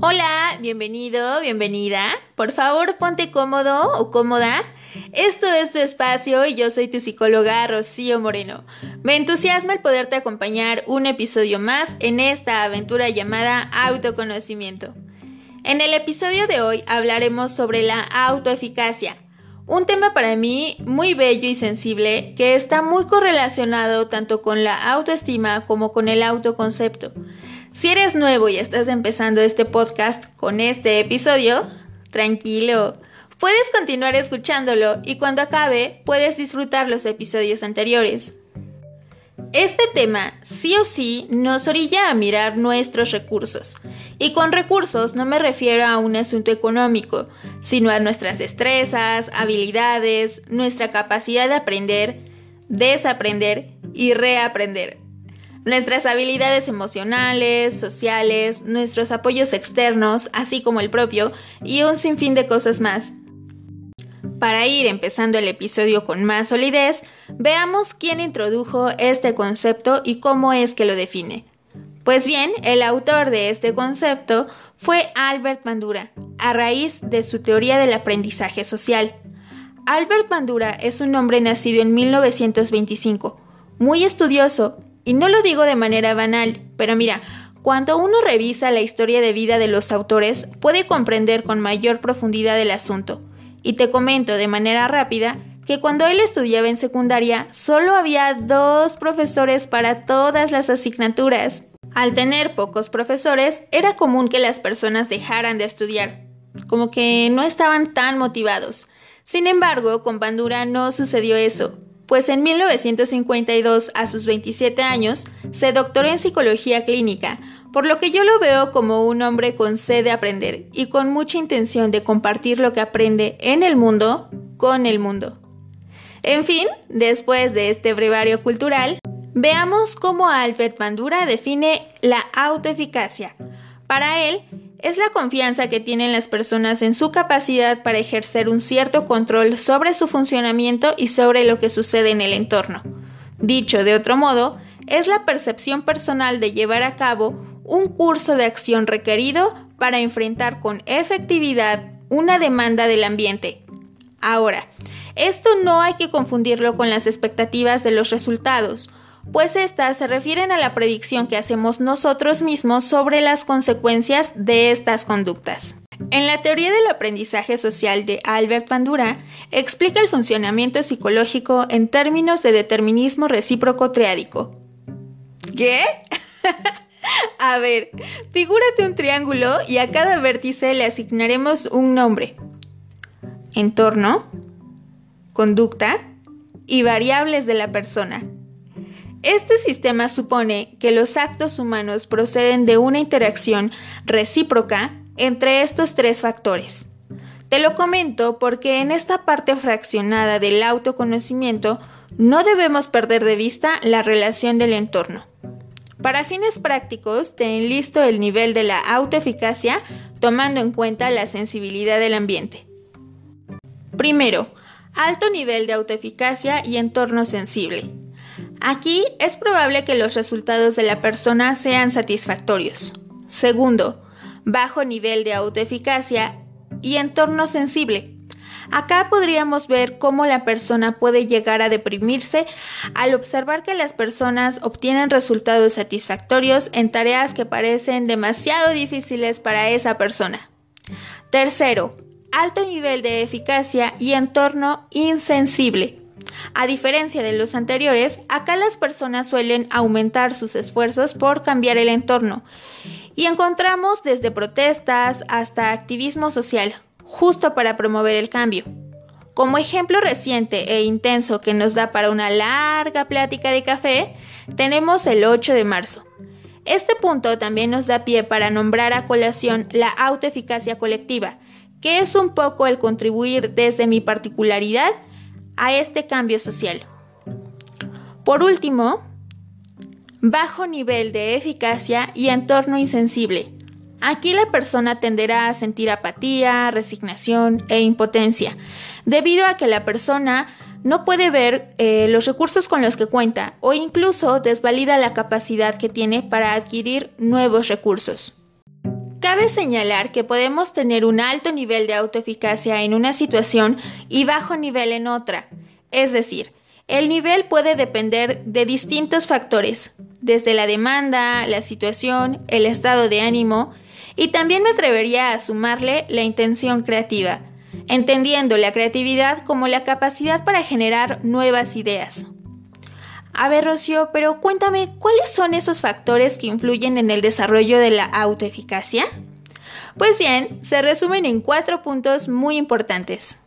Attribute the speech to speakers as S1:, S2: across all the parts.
S1: Hola, bienvenido, bienvenida. Por favor, ponte cómodo o cómoda. Esto es tu espacio y yo soy tu psicóloga Rocío Moreno. Me entusiasma el poderte acompañar un episodio más en esta aventura llamada autoconocimiento. En el episodio de hoy hablaremos sobre la autoeficacia, un tema para mí muy bello y sensible que está muy correlacionado tanto con la autoestima como con el autoconcepto. Si eres nuevo y estás empezando este podcast con este episodio, tranquilo. Puedes continuar escuchándolo y cuando acabe puedes disfrutar los episodios anteriores. Este tema sí o sí nos orilla a mirar nuestros recursos. Y con recursos no me refiero a un asunto económico, sino a nuestras destrezas, habilidades, nuestra capacidad de aprender, desaprender y reaprender nuestras habilidades emocionales, sociales, nuestros apoyos externos, así como el propio, y un sinfín de cosas más. Para ir empezando el episodio con más solidez, veamos quién introdujo este concepto y cómo es que lo define. Pues bien, el autor de este concepto fue Albert Bandura, a raíz de su teoría del aprendizaje social. Albert Bandura es un hombre nacido en 1925, muy estudioso y no lo digo de manera banal, pero mira, cuando uno revisa la historia de vida de los autores, puede comprender con mayor profundidad el asunto. Y te comento de manera rápida que cuando él estudiaba en secundaria, solo había dos profesores para todas las asignaturas. Al tener pocos profesores, era común que las personas dejaran de estudiar, como que no estaban tan motivados. Sin embargo, con Bandura no sucedió eso pues en 1952, a sus 27 años, se doctoró en psicología clínica, por lo que yo lo veo como un hombre con sed de aprender y con mucha intención de compartir lo que aprende en el mundo con el mundo. En fin, después de este brevario cultural, veamos cómo Albert Bandura define la autoeficacia. Para él, es la confianza que tienen las personas en su capacidad para ejercer un cierto control sobre su funcionamiento y sobre lo que sucede en el entorno. Dicho de otro modo, es la percepción personal de llevar a cabo un curso de acción requerido para enfrentar con efectividad una demanda del ambiente. Ahora, esto no hay que confundirlo con las expectativas de los resultados, pues estas se refieren a la predicción que hacemos nosotros mismos sobre las consecuencias de estas conductas. En la teoría del aprendizaje social de Albert Bandura, explica el funcionamiento psicológico en términos de determinismo recíproco triádico. ¿Qué? a ver, figúrate un triángulo y a cada vértice le asignaremos un nombre. Entorno, conducta y variables de la persona. Este sistema supone que los actos humanos proceden de una interacción recíproca entre estos tres factores. Te lo comento porque en esta parte fraccionada del autoconocimiento no debemos perder de vista la relación del entorno. Para fines prácticos, te enlisto el nivel de la autoeficacia tomando en cuenta la sensibilidad del ambiente. Primero, alto nivel de autoeficacia y entorno sensible. Aquí es probable que los resultados de la persona sean satisfactorios. Segundo, bajo nivel de autoeficacia y entorno sensible. Acá podríamos ver cómo la persona puede llegar a deprimirse al observar que las personas obtienen resultados satisfactorios en tareas que parecen demasiado difíciles para esa persona. Tercero, alto nivel de eficacia y entorno insensible. A diferencia de los anteriores, acá las personas suelen aumentar sus esfuerzos por cambiar el entorno y encontramos desde protestas hasta activismo social, justo para promover el cambio. Como ejemplo reciente e intenso que nos da para una larga plática de café, tenemos el 8 de marzo. Este punto también nos da pie para nombrar a colación la autoeficacia colectiva, que es un poco el contribuir desde mi particularidad a este cambio social. Por último, bajo nivel de eficacia y entorno insensible. Aquí la persona tenderá a sentir apatía, resignación e impotencia, debido a que la persona no puede ver eh, los recursos con los que cuenta o incluso desvalida la capacidad que tiene para adquirir nuevos recursos. Cabe señalar que podemos tener un alto nivel de autoeficacia en una situación y bajo nivel en otra. Es decir, el nivel puede depender de distintos factores, desde la demanda, la situación, el estado de ánimo, y también me atrevería a sumarle la intención creativa, entendiendo la creatividad como la capacidad para generar nuevas ideas. A ver, Rocío, pero cuéntame, ¿cuáles son esos factores que influyen en el desarrollo de la autoeficacia? Pues bien, se resumen en cuatro puntos muy importantes.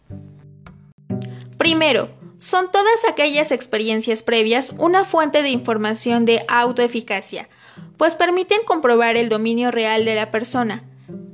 S1: Primero, son todas aquellas experiencias previas una fuente de información de autoeficacia, pues permiten comprobar el dominio real de la persona.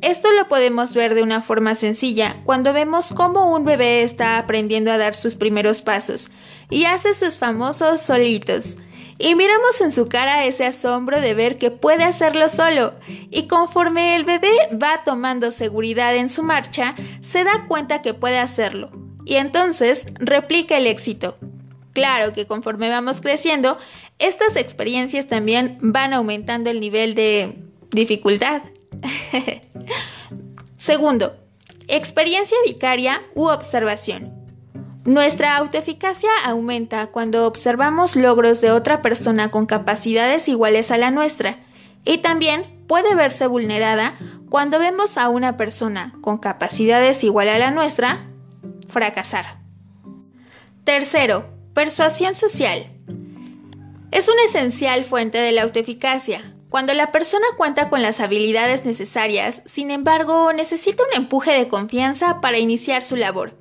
S1: Esto lo podemos ver de una forma sencilla cuando vemos cómo un bebé está aprendiendo a dar sus primeros pasos y hace sus famosos solitos. Y miramos en su cara ese asombro de ver que puede hacerlo solo. Y conforme el bebé va tomando seguridad en su marcha, se da cuenta que puede hacerlo y entonces replica el éxito. Claro que conforme vamos creciendo, estas experiencias también van aumentando el nivel de dificultad. Segundo, experiencia vicaria u observación. Nuestra autoeficacia aumenta cuando observamos logros de otra persona con capacidades iguales a la nuestra y también puede verse vulnerada cuando vemos a una persona con capacidades iguales a la nuestra fracasar. Tercero, persuasión social. Es una esencial fuente de la autoeficacia. Cuando la persona cuenta con las habilidades necesarias, sin embargo, necesita un empuje de confianza para iniciar su labor.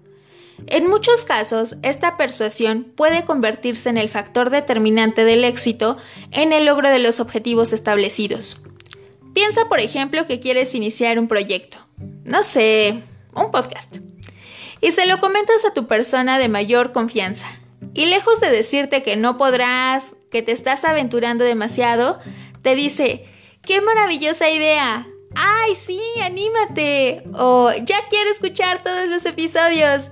S1: En muchos casos, esta persuasión puede convertirse en el factor determinante del éxito en el logro de los objetivos establecidos. Piensa, por ejemplo, que quieres iniciar un proyecto. No sé, un podcast y se lo comentas a tu persona de mayor confianza. Y lejos de decirte que no podrás, que te estás aventurando demasiado, te dice, ¡qué maravillosa idea! ¡Ay, sí, anímate! O ya quiero escuchar todos los episodios.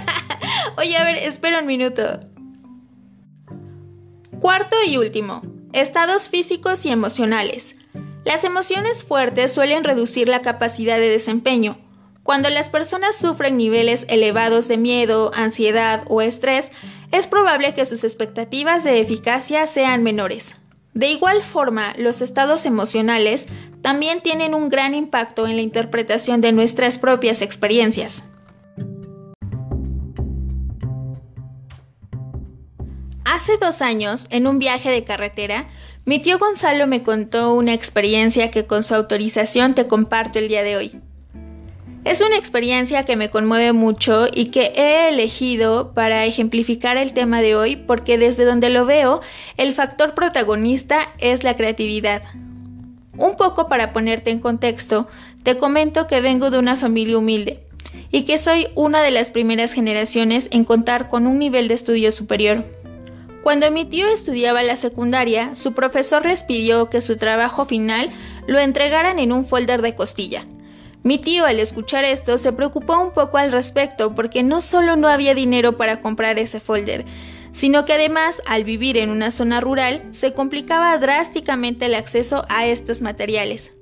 S1: Oye, a ver, espera un minuto. Cuarto y último, estados físicos y emocionales. Las emociones fuertes suelen reducir la capacidad de desempeño, cuando las personas sufren niveles elevados de miedo, ansiedad o estrés, es probable que sus expectativas de eficacia sean menores. De igual forma, los estados emocionales también tienen un gran impacto en la interpretación de nuestras propias experiencias. Hace dos años, en un viaje de carretera, mi tío Gonzalo me contó una experiencia que con su autorización te comparto el día de hoy. Es una experiencia que me conmueve mucho y que he elegido para ejemplificar el tema de hoy porque desde donde lo veo, el factor protagonista es la creatividad. Un poco para ponerte en contexto, te comento que vengo de una familia humilde y que soy una de las primeras generaciones en contar con un nivel de estudio superior. Cuando mi tío estudiaba la secundaria, su profesor les pidió que su trabajo final lo entregaran en un folder de costilla mi tío al escuchar esto se preocupó un poco al respecto porque no solo no había dinero para comprar ese folder, sino que además al vivir en una zona rural se complicaba drásticamente el acceso a estos materiales.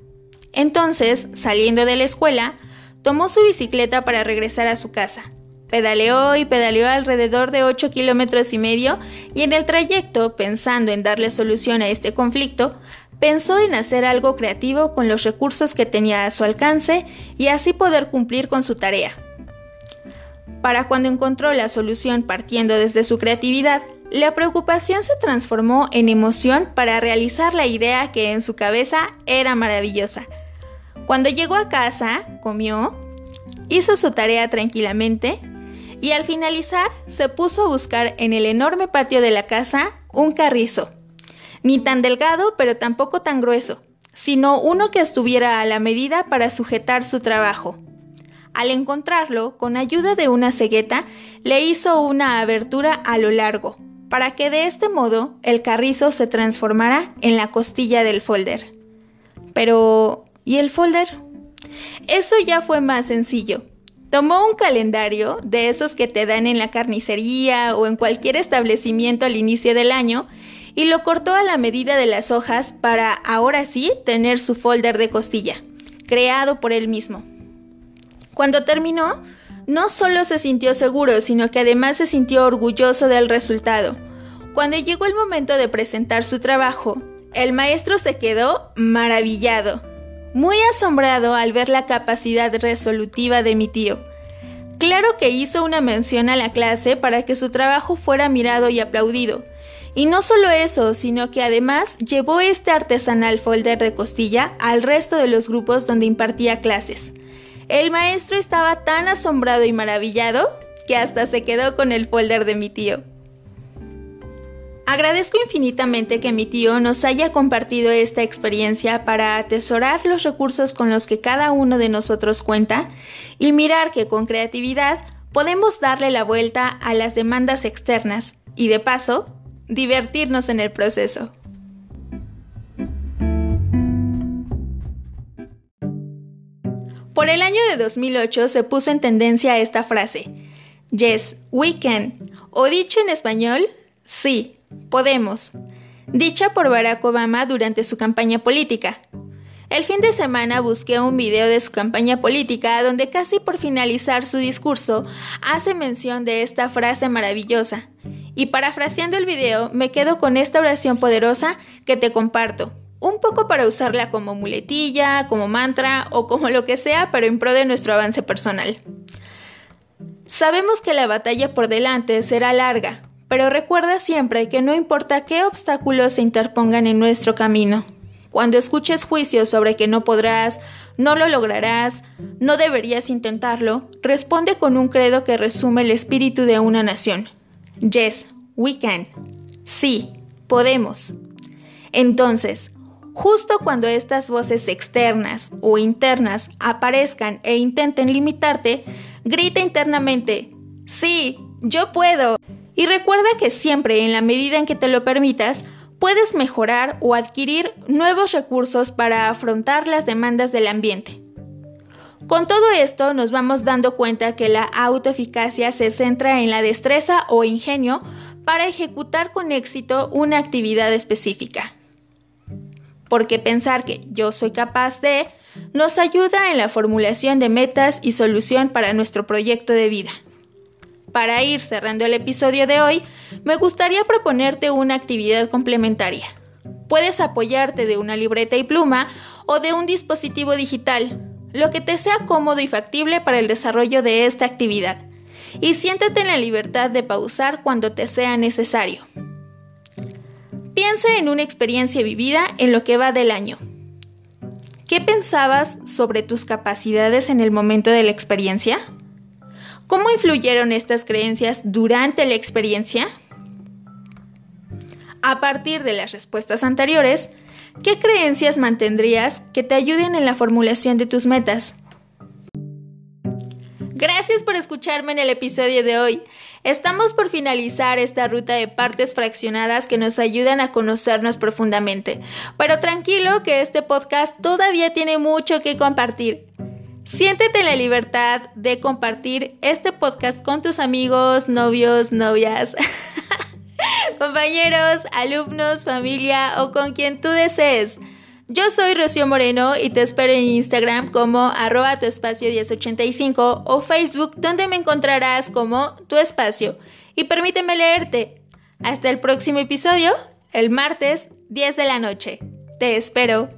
S1: Entonces, saliendo de la escuela, tomó su bicicleta para regresar a su casa. Pedaleó y pedaleó alrededor de 8 kilómetros y medio y en el trayecto, pensando en darle solución a este conflicto, pensó en hacer algo creativo con los recursos que tenía a su alcance y así poder cumplir con su tarea. Para cuando encontró la solución partiendo desde su creatividad, la preocupación se transformó en emoción para realizar la idea que en su cabeza era maravillosa. Cuando llegó a casa, comió, hizo su tarea tranquilamente y al finalizar se puso a buscar en el enorme patio de la casa un carrizo ni tan delgado pero tampoco tan grueso, sino uno que estuviera a la medida para sujetar su trabajo. Al encontrarlo, con ayuda de una cegueta, le hizo una abertura a lo largo, para que de este modo el carrizo se transformara en la costilla del folder. Pero, ¿y el folder? Eso ya fue más sencillo. Tomó un calendario de esos que te dan en la carnicería o en cualquier establecimiento al inicio del año y lo cortó a la medida de las hojas para ahora sí tener su folder de costilla. creado por él mismo. Cuando terminó, no solo se sintió seguro, sino que además se sintió orgulloso del resultado. Cuando llegó el momento de presentar su trabajo, el maestro se quedó maravillado, muy asombrado al ver la capacidad resolutiva de mi tío. Claro que hizo una mención a la clase para que su trabajo fuera mirado y aplaudido. Y no solo eso, sino que además llevó este artesanal folder de costilla al resto de los grupos donde impartía clases. El maestro estaba tan asombrado y maravillado que hasta se quedó con el folder de mi tío. Agradezco infinitamente que mi tío nos haya compartido esta experiencia para atesorar los recursos con los que cada uno de nosotros cuenta y mirar que con creatividad podemos darle la vuelta a las demandas externas y de paso divertirnos en el proceso. Por el año de 2008 se puso en tendencia esta frase, Yes, we can, o dicho en español, sí, podemos, dicha por Barack Obama durante su campaña política. El fin de semana busqué un video de su campaña política donde casi por finalizar su discurso hace mención de esta frase maravillosa. Y parafraseando el video, me quedo con esta oración poderosa que te comparto, un poco para usarla como muletilla, como mantra o como lo que sea, pero en pro de nuestro avance personal. Sabemos que la batalla por delante será larga, pero recuerda siempre que no importa qué obstáculos se interpongan en nuestro camino. Cuando escuches juicios sobre que no podrás, no lo lograrás, no deberías intentarlo, responde con un credo que resume el espíritu de una nación. Yes, we can. Sí, podemos. Entonces, justo cuando estas voces externas o internas aparezcan e intenten limitarte, grita internamente, sí, yo puedo. Y recuerda que siempre, en la medida en que te lo permitas, puedes mejorar o adquirir nuevos recursos para afrontar las demandas del ambiente. Con todo esto nos vamos dando cuenta que la autoeficacia se centra en la destreza o ingenio para ejecutar con éxito una actividad específica. Porque pensar que yo soy capaz de nos ayuda en la formulación de metas y solución para nuestro proyecto de vida. Para ir cerrando el episodio de hoy, me gustaría proponerte una actividad complementaria. Puedes apoyarte de una libreta y pluma o de un dispositivo digital, lo que te sea cómodo y factible para el desarrollo de esta actividad. Y siéntate en la libertad de pausar cuando te sea necesario. Piensa en una experiencia vivida en lo que va del año. ¿Qué pensabas sobre tus capacidades en el momento de la experiencia? ¿Cómo influyeron estas creencias durante la experiencia? A partir de las respuestas anteriores, ¿qué creencias mantendrías que te ayuden en la formulación de tus metas? Gracias por escucharme en el episodio de hoy. Estamos por finalizar esta ruta de partes fraccionadas que nos ayudan a conocernos profundamente. Pero tranquilo que este podcast todavía tiene mucho que compartir. Siéntete en la libertad de compartir este podcast con tus amigos, novios, novias, compañeros, alumnos, familia o con quien tú desees. Yo soy Rocío Moreno y te espero en Instagram como arroba tu espacio 1085 o Facebook donde me encontrarás como tu espacio. Y permíteme leerte. Hasta el próximo episodio, el martes 10 de la noche. Te espero.